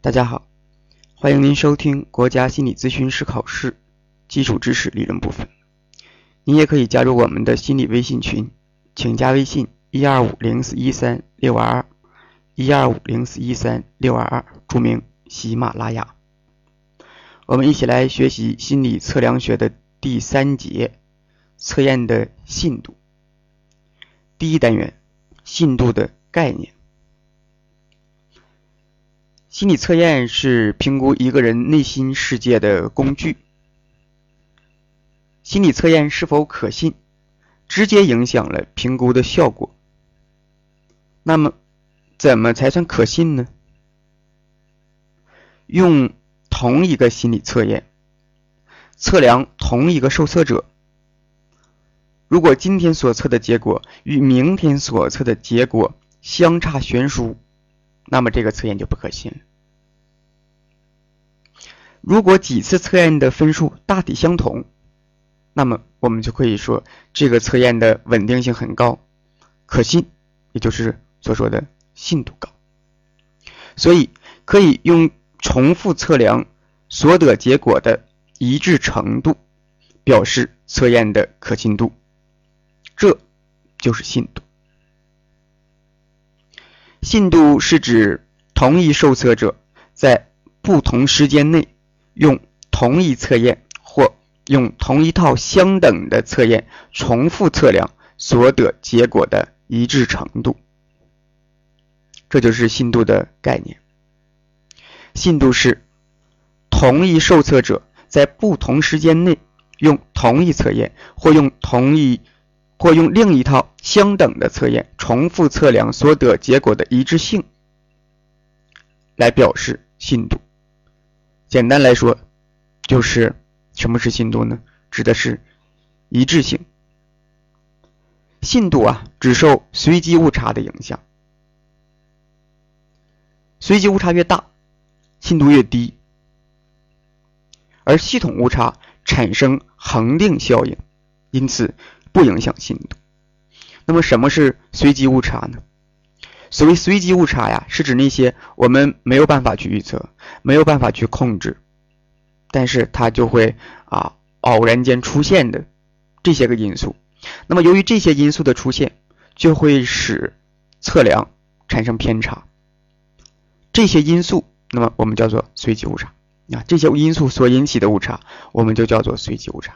大家好，欢迎您收听国家心理咨询师考试基础知识理论部分。您也可以加入我们的心理微信群，请加微信一二五零四一三六二二一二五零四一三六二二，注明喜马拉雅。我们一起来学习心理测量学的第三节测验的信度。第一单元，信度的概念。心理测验是评估一个人内心世界的工具。心理测验是否可信，直接影响了评估的效果。那么，怎么才算可信呢？用同一个心理测验测量同一个受测者，如果今天所测的结果与明天所测的结果相差悬殊，那么这个测验就不可信了。如果几次测验的分数大体相同，那么我们就可以说这个测验的稳定性很高，可信，也就是所说的信度高。所以可以用重复测量所得结果的一致程度表示测验的可信度，这就是信度。信度是指同一受测者在不同时间内用同一测验或用同一套相等的测验重复测量所得结果的一致程度，这就是信度的概念。信度是同一受测者在不同时间内用同一测验或用同一或用另一套相等的测验重复测量所得结果的一致性来表示信度。简单来说，就是什么是信度呢？指的是一致性。信度啊，只受随机误差的影响，随机误差越大，信度越低，而系统误差产生恒定效应，因此。不影响信度。那么什么是随机误差呢？所谓随机误差呀，是指那些我们没有办法去预测、没有办法去控制，但是它就会啊偶然间出现的这些个因素。那么由于这些因素的出现，就会使测量产生偏差。这些因素，那么我们叫做随机误差啊。这些因素所引起的误差，我们就叫做随机误差。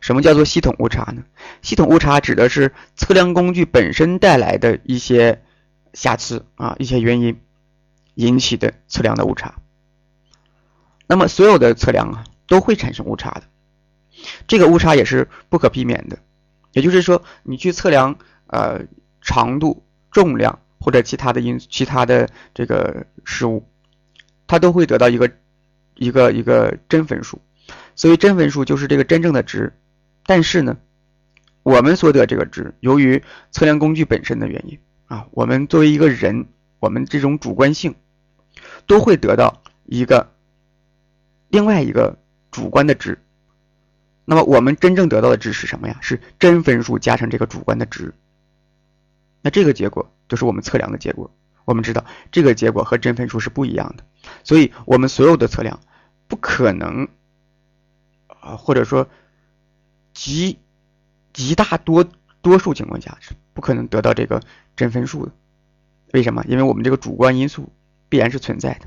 什么叫做系统误差呢？系统误差指的是测量工具本身带来的一些瑕疵啊，一些原因引起的测量的误差。那么所有的测量啊都会产生误差的，这个误差也是不可避免的。也就是说，你去测量呃长度、重量或者其他的因其他的这个事物，它都会得到一个一个一个真分数。所以真分数就是这个真正的值。但是呢，我们所得这个值，由于测量工具本身的原因啊，我们作为一个人，我们这种主观性都会得到一个另外一个主观的值。那么我们真正得到的值是什么呀？是真分数加上这个主观的值。那这个结果就是我们测量的结果。我们知道这个结果和真分数是不一样的，所以我们所有的测量不可能啊，或者说。极极大多多数情况下是不可能得到这个真分数的，为什么？因为我们这个主观因素必然是存在的。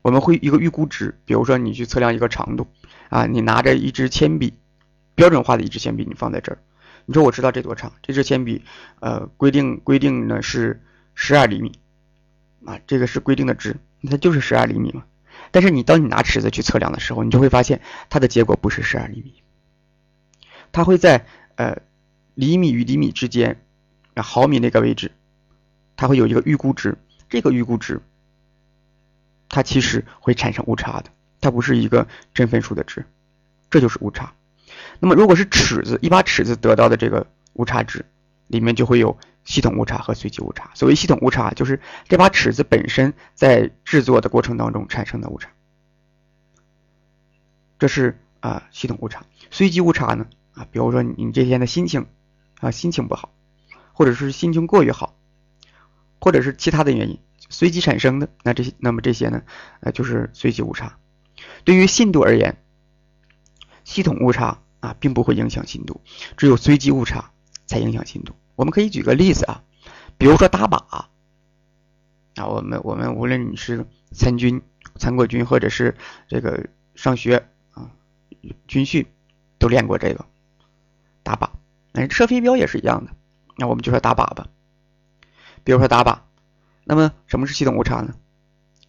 我们会一个预估值，比如说你去测量一个长度啊，你拿着一支铅笔，标准化的一支铅笔，你放在这儿，你说我知道这多长？这支铅笔呃规定规定呢是十二厘米啊，这个是规定的值，它就是十二厘米嘛。但是你当你拿尺子去测量的时候，你就会发现它的结果不是十二厘米，它会在呃厘米与厘米之间，啊毫米那个位置，它会有一个预估值，这个预估值，它其实会产生误差的，它不是一个真分数的值，这就是误差。那么如果是尺子，一把尺子得到的这个误差值，里面就会有。系统误差和随机误差。所谓系统误差，就是这把尺子本身在制作的过程当中产生的误差，这是啊系统误差。随机误差呢啊，比如说你这天的心情啊心情不好，或者是心情过于好，或者是其他的原因，随机产生的，那这些那么这些呢，呃就是随机误差。对于信度而言，系统误差啊并不会影响信度，只有随机误差才影响信度。我们可以举个例子啊，比如说打靶啊，我们我们无论你是参军、参过军，或者是这个上学啊军训，都练过这个打靶。哎，射飞镖也是一样的。那我们就说打靶吧。比如说打靶，那么什么是系统误差呢？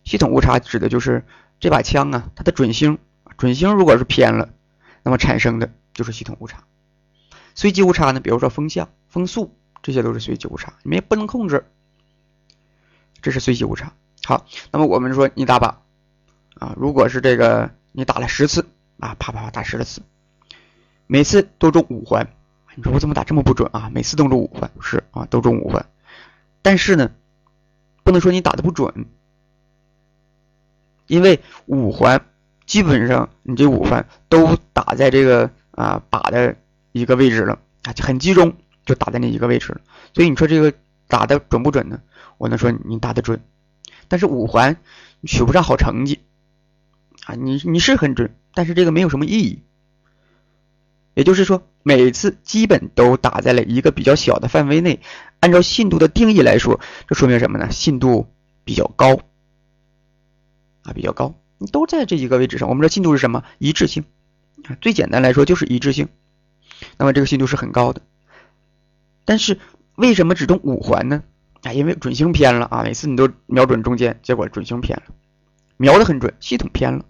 系统误差指的就是这把枪啊，它的准星，准星如果是偏了，那么产生的就是系统误差。随机误差呢，比如说风向、风速，这些都是随机误差，你们也不能控制，这是随机误差。好，那么我们说你打靶啊，如果是这个你打了十次啊，啪啪啪打十次，每次都中五环。你说我怎么打这么不准啊？每次都中五环，是啊，都中五环。但是呢，不能说你打的不准，因为五环基本上你这五环都打在这个啊靶的一个位置了啊，就很集中，就打在那一个位置了。所以你说这个打的准不准呢？我能说你打的准，但是五环你取不上好成绩啊，你你是很准，但是这个没有什么意义。也就是说，每次基本都打在了一个比较小的范围内。按照信度的定义来说，这说明什么呢？信度比较高啊，比较高。都在这一个位置上，我们说信度是什么？一致性啊。最简单来说就是一致性。那么这个信度是很高的。但是为什么只中五环呢？啊，因为准星偏了啊。每次你都瞄准中间，结果准星偏了，瞄的很准，系统偏了。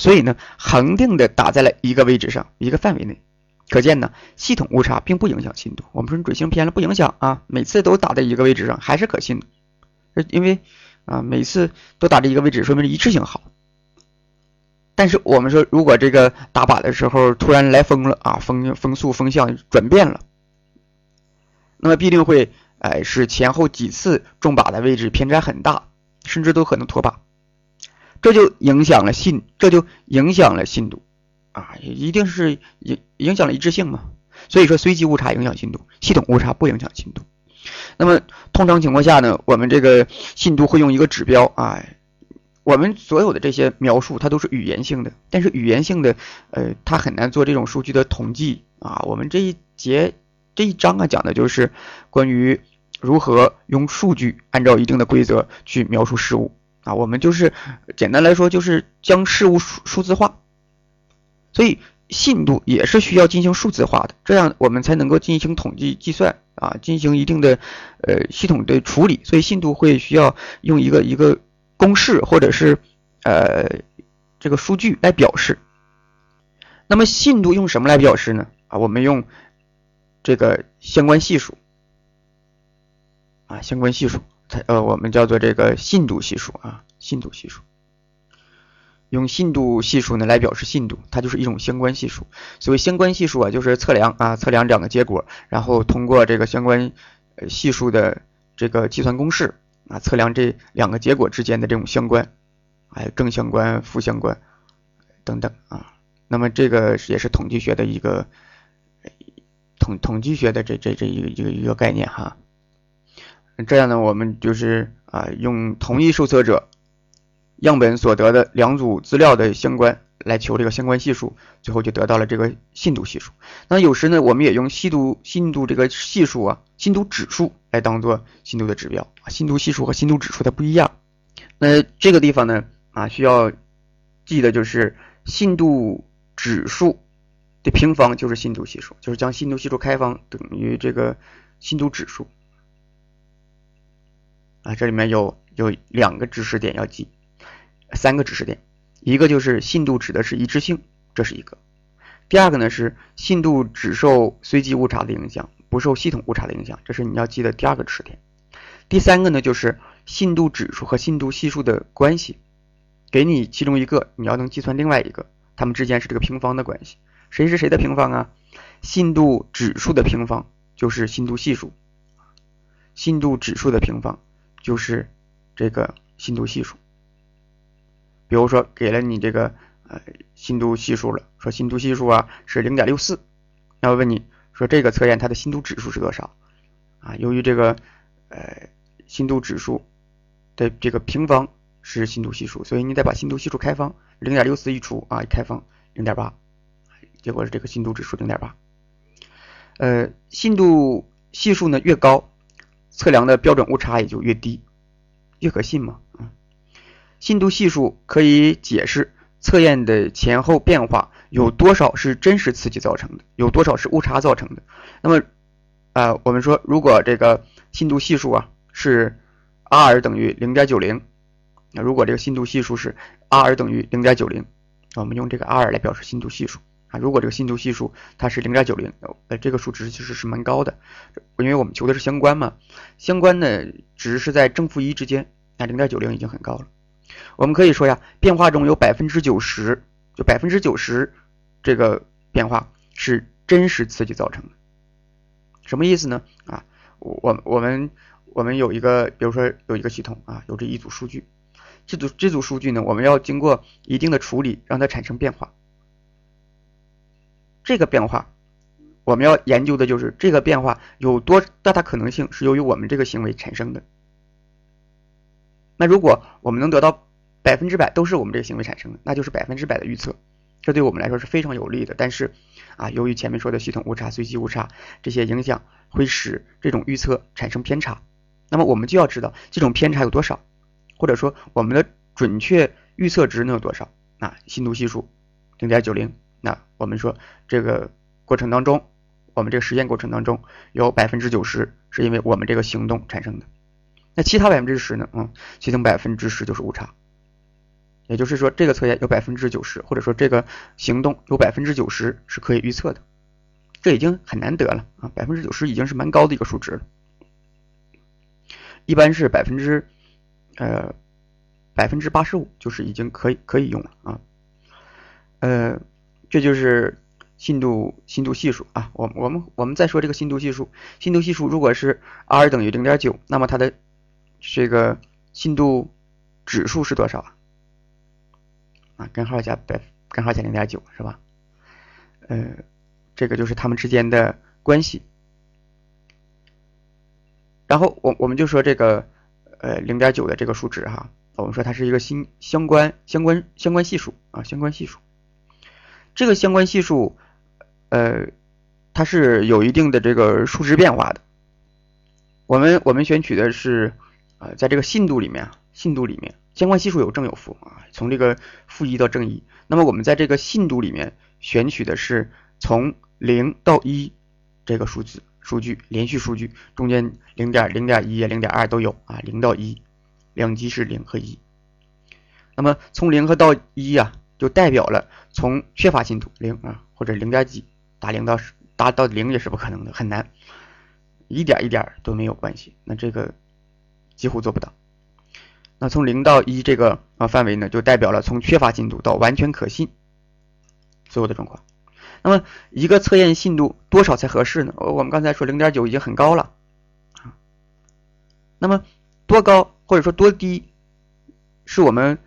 所以呢，恒定的打在了一个位置上，一个范围内，可见呢，系统误差并不影响信度。我们说你准星偏了不影响啊，每次都打在一个位置上还是可信的，因为啊每次都打在一个位置，说明一致性好。但是我们说，如果这个打靶的时候突然来风了啊，风风速风向转变了，那么必定会哎使前后几次中靶的位置偏差很大，甚至都可能脱靶。这就影响了信，这就影响了信度，啊，一定是影影响了一致性嘛。所以说，随机误差影响信度，系统误差不影响信度。那么通常情况下呢，我们这个信度会用一个指标啊，我们所有的这些描述它都是语言性的，但是语言性的，呃，它很难做这种数据的统计啊。我们这一节这一章啊讲的就是关于如何用数据按照一定的规则去描述事物。啊，我们就是简单来说，就是将事物数数字化，所以信度也是需要进行数字化的，这样我们才能够进行统计计算啊，进行一定的呃系统的处理。所以信度会需要用一个一个公式或者是呃这个数据来表示。那么信度用什么来表示呢？啊，我们用这个相关系数啊，相关系数。呃，我们叫做这个信度系数啊，信度系数，用信度系数呢来表示信度，它就是一种相关系数。所谓相关系数啊，就是测量啊，测量两个结果，然后通过这个相关系数的这个计算公式啊，测量这两个结果之间的这种相关，还有正相关、负相关等等啊。那么这个也是统计学的一个统统计学的这这这一个一个一个概念哈。这样呢，我们就是啊，用同一受测者样本所得的两组资料的相关来求这个相关系数，最后就得到了这个信度系数。那有时呢，我们也用信度信度这个系数啊，信度指数来当做信度的指标啊。信度系数和信度指数它不一样。那这个地方呢啊，需要记得就是信度指数的平方就是信度系数，就是将信度系数开方等于这个信度指数。啊，这里面有有两个知识点要记，三个知识点，一个就是信度指的是一致性，这是一个；第二个呢是信度只受随机误差的影响，不受系统误差的影响，这是你要记的第二个知识点；第三个呢就是信度指数和信度系数的关系，给你其中一个，你要能计算另外一个，它们之间是这个平方的关系，谁是谁的平方啊？信度指数的平方就是信度系数，信度指数的平方。就是这个信度系数，比如说给了你这个呃信度系数了，说信度系数啊是零点六四，那我问你说这个测验它的信度指数是多少啊？由于这个呃信度指数的这个平方是信度系数，所以你得把信度系数开方，零点六四一除啊，一开方零点八，结果是这个信度指数零点八。呃，信度系数呢越高，测量的标准误差也就越低，越可信嘛。嗯，信度系数可以解释测验的前后变化有多少是真实刺激造成的，有多少是误差造成的。那么，啊，我们说如果这个信度系数啊是 r 等于零点九零，那如果这个信度系数是 r 等于零点九零，我们用这个 r 来表示信度系数。啊，如果这个信度系数它是零点九零，呃，这个数值其实是蛮高的，因为我们求的是相关嘛，相关的值是在正负一之间，那零点九零已经很高了。我们可以说呀，变化中有百分之九十，就百分之九十这个变化是真实刺激造成的。什么意思呢？啊，我我们我们有一个，比如说有一个系统啊，有这一组数据，这组这组数据呢，我们要经过一定的处理，让它产生变化。这个变化，我们要研究的就是这个变化有多大的可能性是由于我们这个行为产生的。那如果我们能得到百分之百都是我们这个行为产生的，那就是百分之百的预测，这对我们来说是非常有利的。但是啊，由于前面说的系统误差、随机误差这些影响，会使这种预测产生偏差。那么我们就要知道这种偏差有多少，或者说我们的准确预测值能有多少？啊，信度系数零点九零。那我们说这个过程当中，我们这个实验过程当中有百分之九十是因为我们这个行动产生的，那其他百分之十呢？嗯，其中百分之十就是误差，也就是说这个测验有百分之九十，或者说这个行动有百分之九十是可以预测的，这已经很难得了啊，百分之九十已经是蛮高的一个数值了，一般是百分之呃百分之八十五就是已经可以可以用了啊，呃。这就是信度信度系数啊，我我们我们再说这个信度系数，信度系数如果是 r 等于零点九，那么它的这个信度指数是多少啊？啊，根号加百根号加零点九是吧？呃，这个就是它们之间的关系。然后我我们就说这个呃零点九的这个数值哈，我们说它是一个新相关相关相关系数啊，相关系数。这个相关系数，呃，它是有一定的这个数值变化的。我们我们选取的是，呃，在这个信度里面啊，信度里面相关系数有正有负啊，从这个负一到正一。那么我们在这个信度里面选取的是从零到一这个数字数据，连续数据中间零点零点一、零点二都有啊，零到一，两极是零和一。那么从零和到一呀。就代表了从缺乏信度零啊，或者零点几达零到十达到零也是不可能的，很难，一点一点都没有关系，那这个几乎做不到。那从零到一这个啊范围呢，就代表了从缺乏信度到完全可信所有的状况。那么一个测验信度多少才合适呢？我们刚才说零点九已经很高了啊，那么多高或者说多低是我们。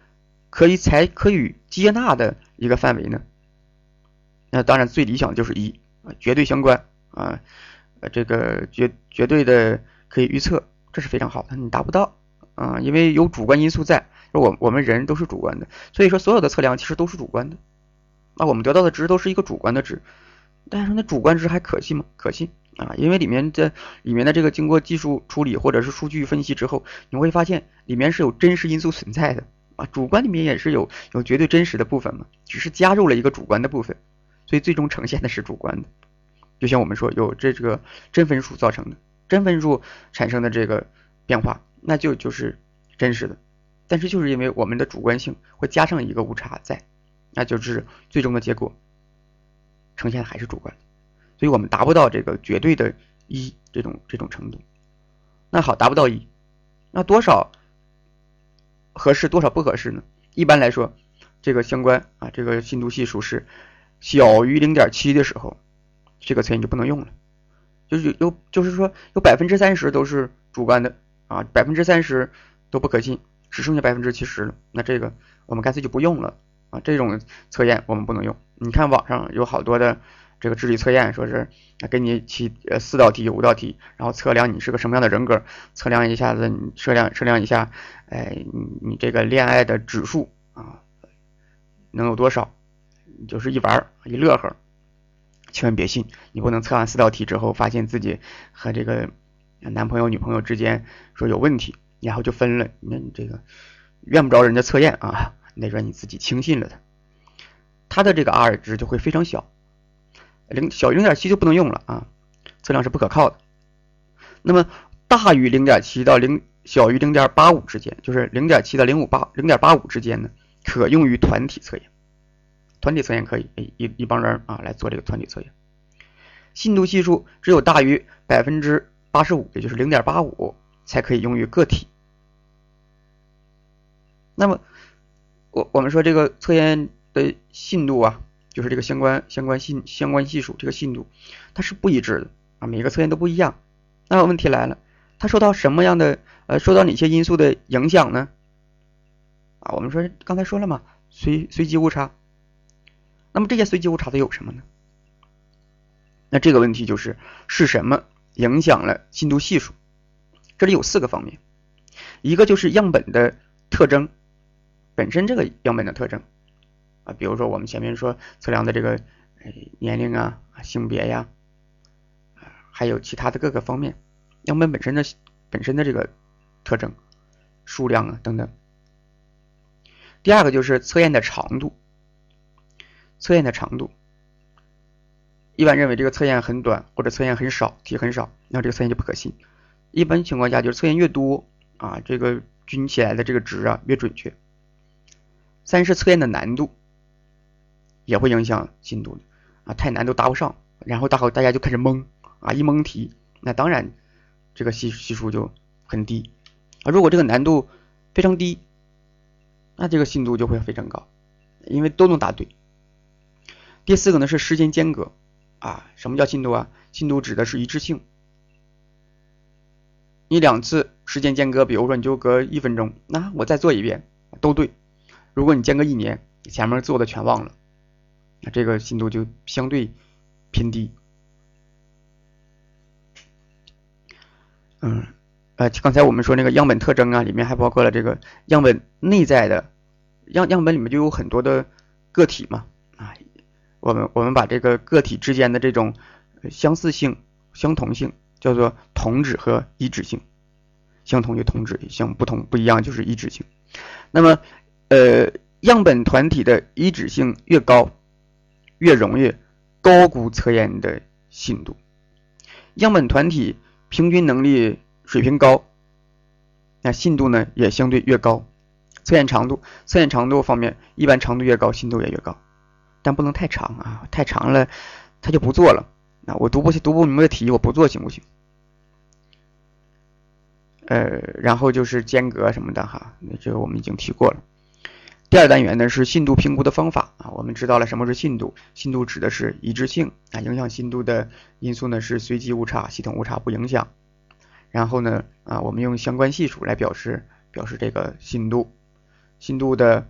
可以才可以接纳的一个范围呢？那当然最理想就是一啊，绝对相关啊，呃，这个绝绝对的可以预测，这是非常好的。你达不到啊，因为有主观因素在，我我们人都是主观的，所以说所有的测量其实都是主观的。那我们得到的值都是一个主观的值，但是那主观值还可信吗？可信啊，因为里面的里面的这个经过技术处理或者是数据分析之后，你会发现里面是有真实因素存在的。啊，主观里面也是有有绝对真实的部分嘛，只是加入了一个主观的部分，所以最终呈现的是主观的。就像我们说有这这个真分数造成的真分数产生的这个变化，那就就是真实的。但是就是因为我们的主观性会加上一个误差在，那就是最终的结果呈现的还是主观的，所以我们达不到这个绝对的一这种这种程度。那好，达不到一，那多少？合适多少不合适呢？一般来说，这个相关啊，这个信度系数是小于零点七的时候，这个测验就不能用了。就是有，就是说有百分之三十都是主观的啊，百分之三十都不可信，只剩下百分之七十了。那这个我们干脆就不用了啊，这种测验我们不能用。你看网上有好多的这个智力测验，说是给你起呃四道题、五道题，然后测量你是个什么样的人格，测量一下子你测量测量一下，哎，你你这个恋爱的指数啊，能有多少？你就是一玩一乐呵，千万别信，你不能测完四道题之后，发现自己和这个男朋友、女朋友之间说有问题，然后就分了，那你这个怨不着人家测验啊，那说你自己轻信了他，他的这个 R 值就会非常小，零小于零点七就不能用了啊，测量是不可靠的。那么大于零点七到零小于零点八五之间，就是零点七到零五八零点八五之间呢，可用于团体测验。团体测验可以，一一帮人啊来做这个团体测验。信度系数只有大于百分之八十五，也就是零点八五，才可以用于个体。那么，我我们说这个测验的信度啊，就是这个相关相关信相关系数，这个信度它是不一致的啊，每个测验都不一样。那问题来了，它受到什么样的呃，受到哪些因素的影响呢？啊，我们说刚才说了嘛，随随机误差。那么这些随机误差都有什么呢？那这个问题就是是什么影响了信度系数？这里有四个方面，一个就是样本的特征本身，这个样本的特征啊，比如说我们前面说测量的这个年龄啊、性别呀，还有其他的各个方面，样本本身的本身的这个特征、数量啊等等。第二个就是测验的长度。测验的长度，一般认为这个测验很短或者测验很少，题很少，那这个测验就不可信。一般情况下就是测验越多啊，这个均起来的这个值啊越准确。三是测验的难度也会影响信度的啊，太难都答不上，然后大伙大家就开始蒙啊，一蒙题，那当然这个系系数就很低啊。如果这个难度非常低，那这个信度就会非常高，因为都能答对。第四个呢是时间间隔啊，什么叫信度啊？信度指的是一致性。你两次时间间隔，比如说你就隔一分钟，那我再做一遍都对。如果你间隔一年，前面做的全忘了，那这个信度就相对偏低。嗯，呃，刚才我们说那个样本特征啊，里面还包括了这个样本内在的样样本里面就有很多的个体嘛啊。我们我们把这个个体之间的这种相似性、相同性叫做同质和异质性，相同就同质，相不同不一样就是异质性。那么，呃，样本团体的异质性越高，越容易高估测验的信度。样本团体平均能力水平高，那信度呢也相对越高。测验长度，测验长度方面，一般长度越高，信度也越高。但不能太长啊，太长了他就不做了。那我读不读不明白题，我不做行不行？呃，然后就是间隔什么的哈，那这个我们已经提过了。第二单元呢是信度评估的方法啊，我们知道了什么是信度，信度指的是一致性啊，影响信度的因素呢是随机误差，系统误差不影响。然后呢啊，我们用相关系数来表示表示这个信度，信度的。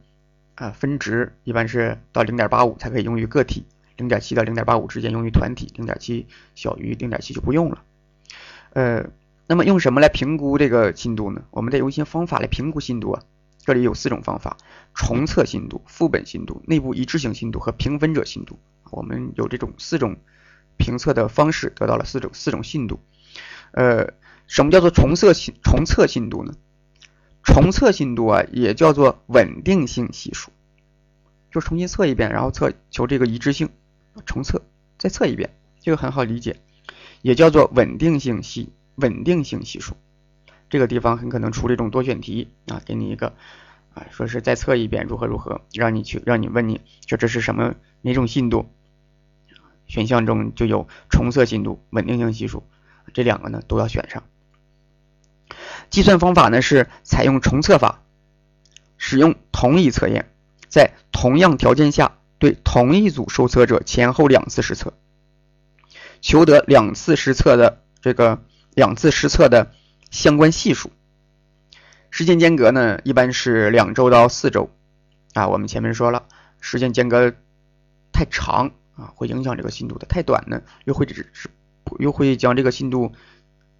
啊，分值一般是到零点八五才可以用于个体，零点七到零点八五之间用于团体，零点七小于零点七就不用了。呃，那么用什么来评估这个信度呢？我们得用一些方法来评估信度啊。这里有四种方法：重测信度、副本信度、内部一致性信度和评分者信度。我们有这种四种评测的方式，得到了四种四种信度。呃，什么叫做重测信重测信度呢？重测信度啊，也叫做稳定性系数，就重新测一遍，然后测求这个一致性，重测再测一遍，这个很好理解，也叫做稳定性系稳定性系数。这个地方很可能出这种多选题啊，给你一个啊，说是再测一遍如何如何，让你去让你问你说这是什么哪种信度？选项中就有重测信度、稳定性系数这两个呢都要选上。计算方法呢是采用重测法，使用同一测验，在同样条件下对同一组受测者前后两次实测，求得两次实测的这个两次实测的相关系数。时间间隔呢一般是两周到四周啊。我们前面说了，时间间隔太长啊，会影响这个信度的。太短呢，又会只是又会将这个信度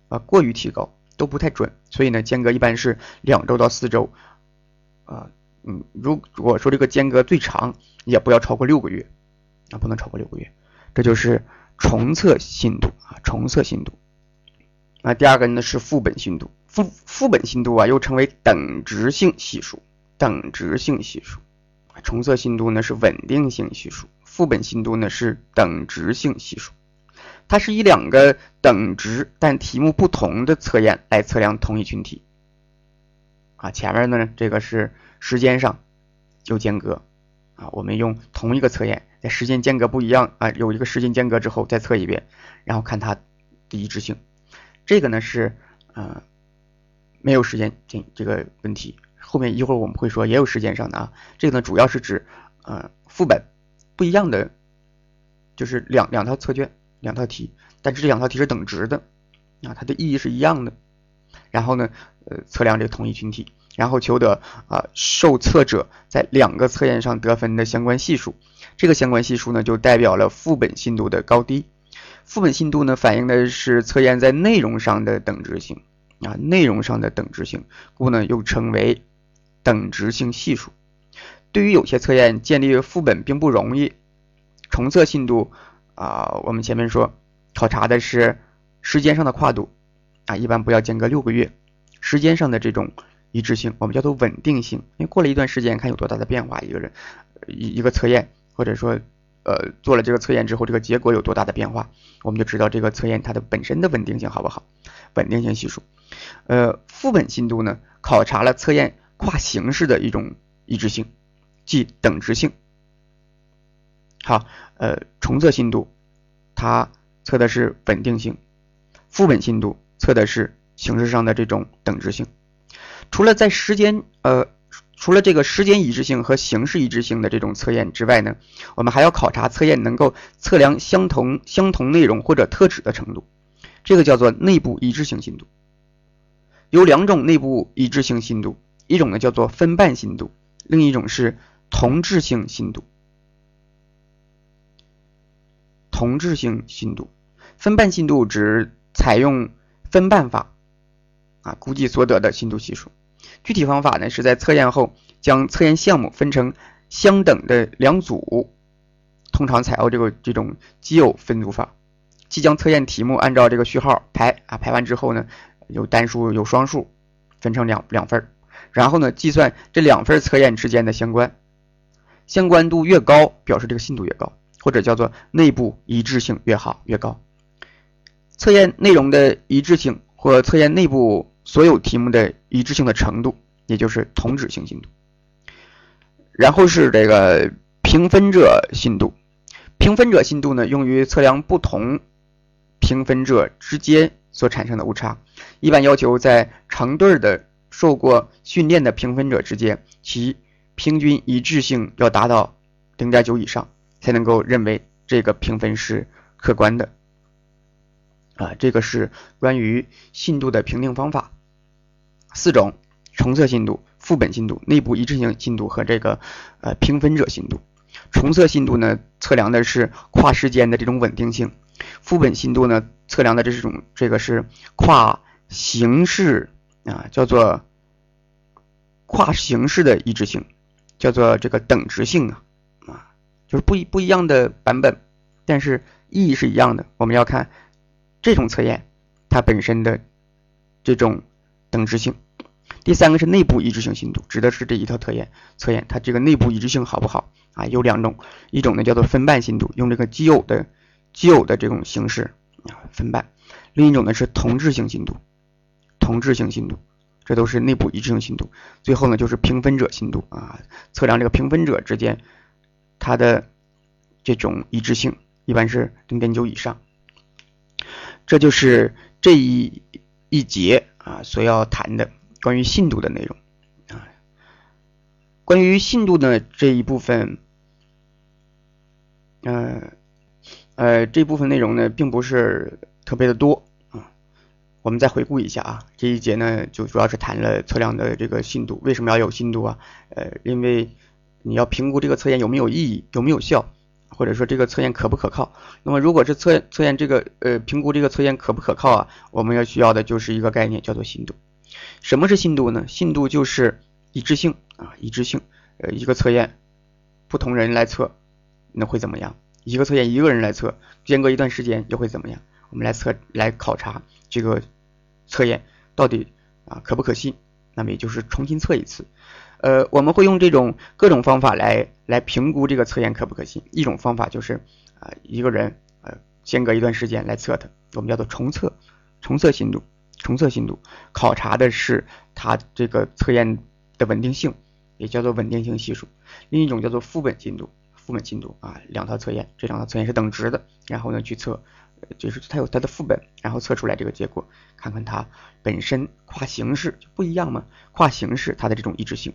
啊过于提高，都不太准。所以呢，间隔一般是两周到四周啊。嗯，如如果说这个间隔最长，也不要超过六个月啊，不能超过六个月。这就是重测信度啊，重测信度。那第二个呢是副本信度，副副本信度啊又称为等值性系数，等值性系数。重测信度呢是稳定性系数，副本信度呢是等值性系数。它是以两个等值但题目不同的测验来测量同一群体。啊，前面呢这个是。时间上有间隔啊，我们用同一个测验，在时间间隔不一样啊，有一个时间间隔之后再测一遍，然后看它的一致性。这个呢是呃没有时间这这个问题，后面一会儿我们会说也有时间上的啊。这个呢主要是指呃副本不一样的，就是两两套测卷两套题，但是这两套题是等值的啊，它的意义是一样的。然后呢呃测量这个同一群体。然后求得啊受测者在两个测验上得分的相关系数，这个相关系数呢就代表了副本信度的高低。副本信度呢反映的是测验在内容上的等值性啊，内容上的等值性，故呢又称为等值性系数。对于有些测验建立副本并不容易，重测信度啊，我们前面说考察的是时间上的跨度啊，一般不要间隔六个月，时间上的这种。一致性，我们叫做稳定性，因为过了一段时间，看有多大的变化，一个人一一个测验，或者说呃做了这个测验之后，这个结果有多大的变化，我们就知道这个测验它的本身的稳定性好不好？稳定性系数。呃，副本信度呢，考察了测验跨形式的一种一致性，即等值性。好，呃，重测信度，它测的是稳定性，副本信度测的是形式上的这种等值性。除了在时间呃，除了这个时间一致性和形式一致性的这种测验之外呢，我们还要考察测验能够测量相同相同内容或者特质的程度，这个叫做内部一致性信度。有两种内部一致性信度，一种呢叫做分瓣信度，另一种是同质性信度。同质性信度，分瓣信度指采用分瓣法啊估计所得的信度系数。具体方法呢，是在测验后将测验项目分成相等的两组，通常采用这个这种奇偶分组法，即将测验题目按照这个序号排啊，排完之后呢，有单数有双数，分成两两份然后呢，计算这两份测验之间的相关，相关度越高，表示这个信度越高，或者叫做内部一致性越好越高。测验内容的一致性或测验内部。所有题目的一致性的程度，也就是同质性信度。然后是这个评分者信度，评分者信度呢，用于测量不同评分者之间所产生的误差。一般要求在成对的受过训练的评分者之间，其平均一致性要达到零点九以上，才能够认为这个评分是客观的。啊，这个是关于信度的评定方法，四种：重测信度、副本信度、内部一致性信度和这个呃评分者信度。重测信度呢，测量的是跨时间的这种稳定性；副本信度呢，测量的这种这个是跨形式啊，叫做跨形式的一致性，叫做这个等值性啊啊，就是不一不一样的版本，但是意义是一样的。我们要看。这种测验，它本身的这种等值性。第三个是内部一致性信度，指的是这一套测验测验它这个内部一致性好不好啊？有两种，一种呢叫做分瓣信度，用这个奇偶的奇偶的这种形式啊分瓣；另一种呢是同质性信度，同质性信度，这都是内部一致性信度。最后呢就是评分者信度啊，测量这个评分者之间它的这种一致性，一般是零点九以上。这就是这一一节啊所要谈的关于信度的内容啊。关于信度的这一部分，呃呃这部分内容呢并不是特别的多啊。我们再回顾一下啊，这一节呢就主要是谈了测量的这个信度，为什么要有信度啊？呃，因为你要评估这个测验有没有意义，有没有效。或者说这个测验可不可靠。那么如果是测测验这个呃评估这个测验可不可靠啊，我们要需要的就是一个概念叫做信度。什么是信度呢？信度就是一致性啊，一致性。呃，一个测验不同人来测，那会怎么样？一个测验一个人来测，间隔一段时间又会怎么样？我们来测来考察这个测验到底啊可不可信？那么也就是重新测一次。呃，我们会用这种各种方法来来评估这个测验可不可信。一种方法就是啊一个人呃间隔一段时间来测它，我们叫做重测，重测信度，重测信度，考察的是它这个测验的稳定性，也叫做稳定性系数。另一种叫做副本信度。副本信度啊，两套测验，这两套测验是等值的，然后呢去测，就是它有它的副本，然后测出来这个结果，看看它本身跨形式就不一样嘛，跨形式它的这种一致性。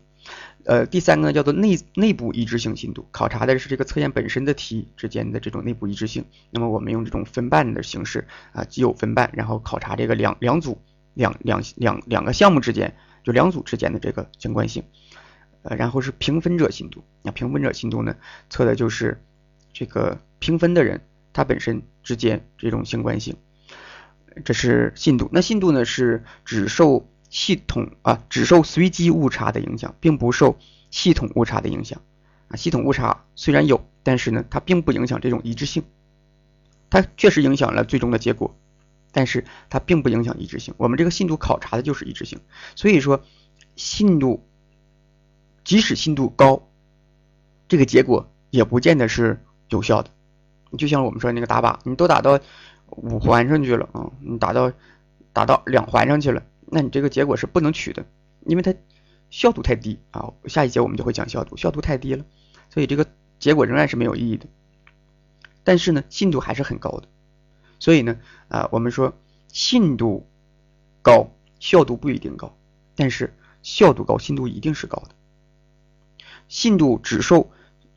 呃，第三个呢叫做内内部一致性信度，考察的是这个测验本身的题之间的这种内部一致性。那么我们用这种分办的形式啊，既有分办，然后考察这个两两组两两两两个项目之间就两组之间的这个相关性。呃，然后是评分者信度，那评分者信度呢，测的就是这个评分的人他本身之间这种相关性，这是信度。那信度呢是只受系统啊，只受随机误差的影响，并不受系统误差的影响啊。系统误差虽然有，但是呢，它并不影响这种一致性，它确实影响了最终的结果，但是它并不影响一致性。我们这个信度考察的就是一致性，所以说信度。即使信度高，这个结果也不见得是有效的。就像我们说那个打靶，你都打到五环上去了啊，你打到打到两环上去了，那你这个结果是不能取的，因为它效度太低啊。下一节我们就会讲效度，效度太低了，所以这个结果仍然是没有意义的。但是呢，信度还是很高的，所以呢，啊，我们说信度高，效度不一定高，但是效度高，信度一定是高的。信度只受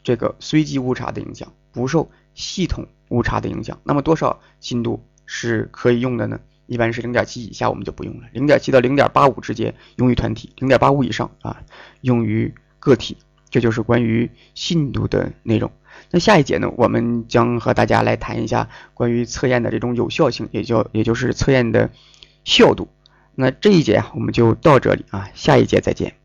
这个随机误差的影响，不受系统误差的影响。那么多少信度是可以用的呢？一般是零点七以下，我们就不用了。零点七到零点八五之间用于团体，零点八五以上啊用于个体。这就是关于信度的内容。那下一节呢，我们将和大家来谈一下关于测验的这种有效性，也就也就是测验的效度。那这一节，我们就到这里啊，下一节再见。